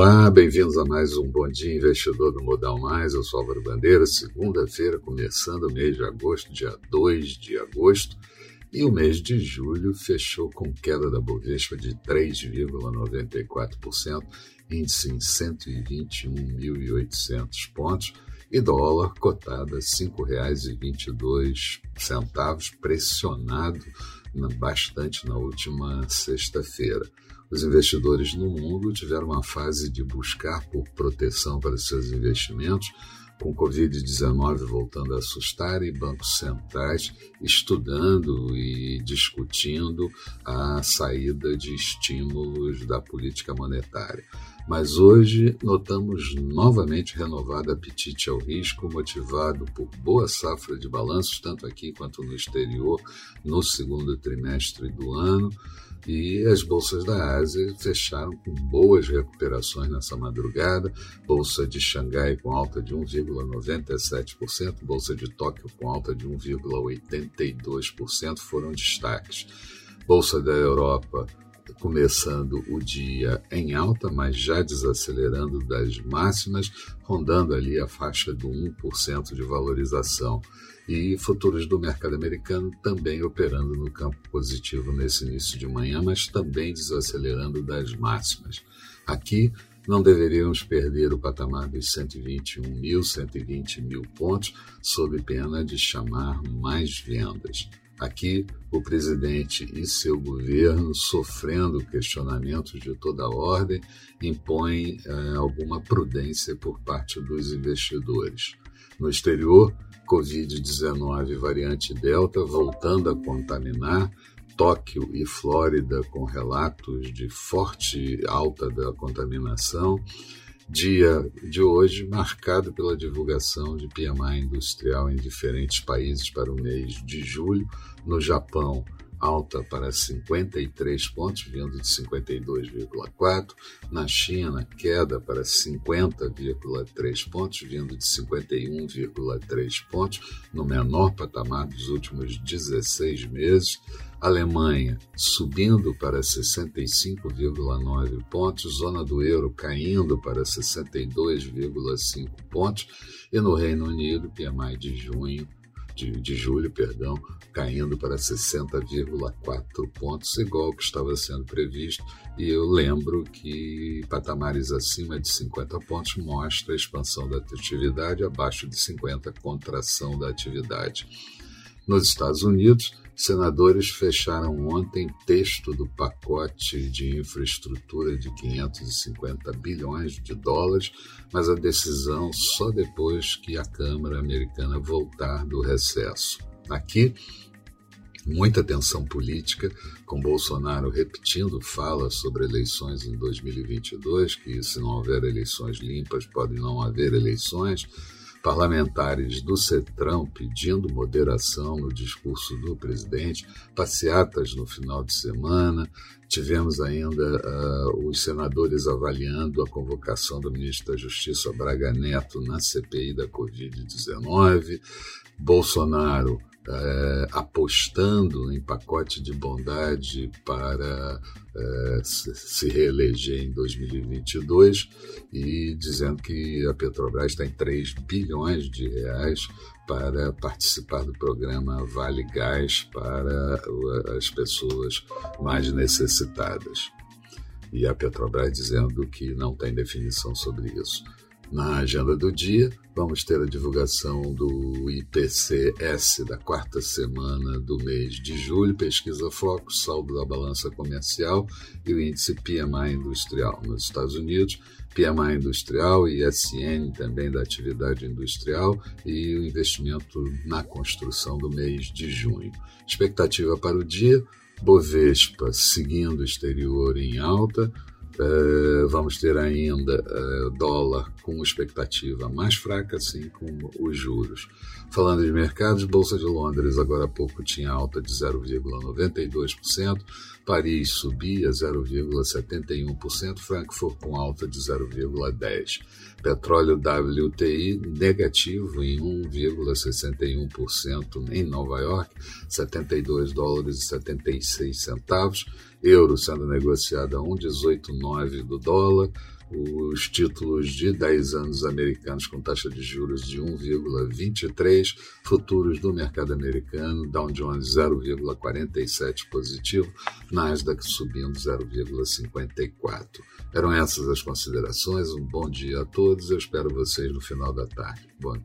Olá, bem-vindos a mais um Bom Dia Investidor do Modal Mais. Eu sou Álvaro Bandeira, segunda-feira, começando o mês de agosto, dia 2 de agosto. E o mês de julho fechou com queda da Bovespa de 3,94%, índice em 121.800 pontos, e dólar cotado a R$ 5,22, pressionado bastante na última sexta-feira. Os investidores no mundo tiveram uma fase de buscar por proteção para seus investimentos, com Covid-19 voltando a assustar e bancos centrais estudando e discutindo a saída de estímulos da política monetária. Mas hoje notamos novamente renovado apetite ao risco, motivado por boa safra de balanços, tanto aqui quanto no exterior, no segundo trimestre do ano. E as bolsas da Ásia fecharam com boas recuperações nessa madrugada. Bolsa de Xangai com alta de 1,97%, bolsa de Tóquio com alta de 1,82% foram destaques. Bolsa da Europa começando o dia em alta, mas já desacelerando das máximas, rondando ali a faixa do 1% de valorização. E futuros do mercado americano também operando no campo positivo nesse início de manhã, mas também desacelerando das máximas. Aqui não deveríamos perder o patamar dos 121 mil, 120 mil pontos, sob pena de chamar mais vendas. Aqui, o presidente e seu governo, sofrendo questionamentos de toda ordem, impõem eh, alguma prudência por parte dos investidores. No exterior, Covid-19 variante Delta voltando a contaminar, Tóquio e Flórida com relatos de forte alta da contaminação, dia de hoje marcado pela divulgação de PMI industrial em diferentes países para o mês de julho. No Japão, alta para 53 pontos, vindo de 52,4. Na China, queda para 50,3 pontos, vindo de 51,3 pontos, no menor patamar dos últimos 16 meses. Alemanha subindo para 65,9 pontos, zona do euro caindo para 62,5 pontos e no Reino Unido, PMI de junho, de, de julho, perdão, caindo para 60,4 pontos, igual que estava sendo previsto. E eu lembro que patamares acima de 50 pontos mostra a expansão da atividade, abaixo de 50 contração da atividade. Nos Estados Unidos, senadores fecharam ontem texto do pacote de infraestrutura de 550 bilhões de dólares, mas a decisão só depois que a Câmara americana voltar do recesso. Aqui, muita tensão política, com Bolsonaro repetindo fala sobre eleições em 2022, que se não houver eleições limpas, pode não haver eleições parlamentares do CETRAN pedindo moderação no discurso do presidente, passeatas no final de semana, tivemos ainda uh, os senadores avaliando a convocação do ministro da Justiça Braga Neto na CPI da Covid-19, Bolsonaro é, apostando em pacote de bondade para é, se reeleger em 2022 e dizendo que a Petrobras tem 3 bilhões de reais para participar do programa Vale Gás para as pessoas mais necessitadas. E a Petrobras dizendo que não tem definição sobre isso. Na agenda do dia, vamos ter a divulgação do IPCS da quarta semana do mês de julho, pesquisa foco, saldo da balança comercial e o índice PMI industrial. Nos Estados Unidos, PMI industrial e ISN também da atividade industrial e o investimento na construção do mês de junho. Expectativa para o dia, Bovespa seguindo o exterior em alta, Uh, vamos ter ainda uh, dólar com expectativa mais fraca, assim como os juros. Falando de mercados, Bolsa de Londres agora há pouco tinha alta de 0,92%, Paris subia 0,71%, Frankfurt com alta de 0,10%. Petróleo WTI negativo em 1,61% em Nova York, 72 dólares e 76 centavos. Euro sendo negociado a 1,189 do dólar. os títulos de 10 anos americanos com taxa de juros de 1,23, futuros do mercado americano, Dow Jones 0,47 positivo, Nasdaq subindo 0,54. Eram essas as considerações. Um bom dia a todos. Eu espero vocês no final da tarde. Bom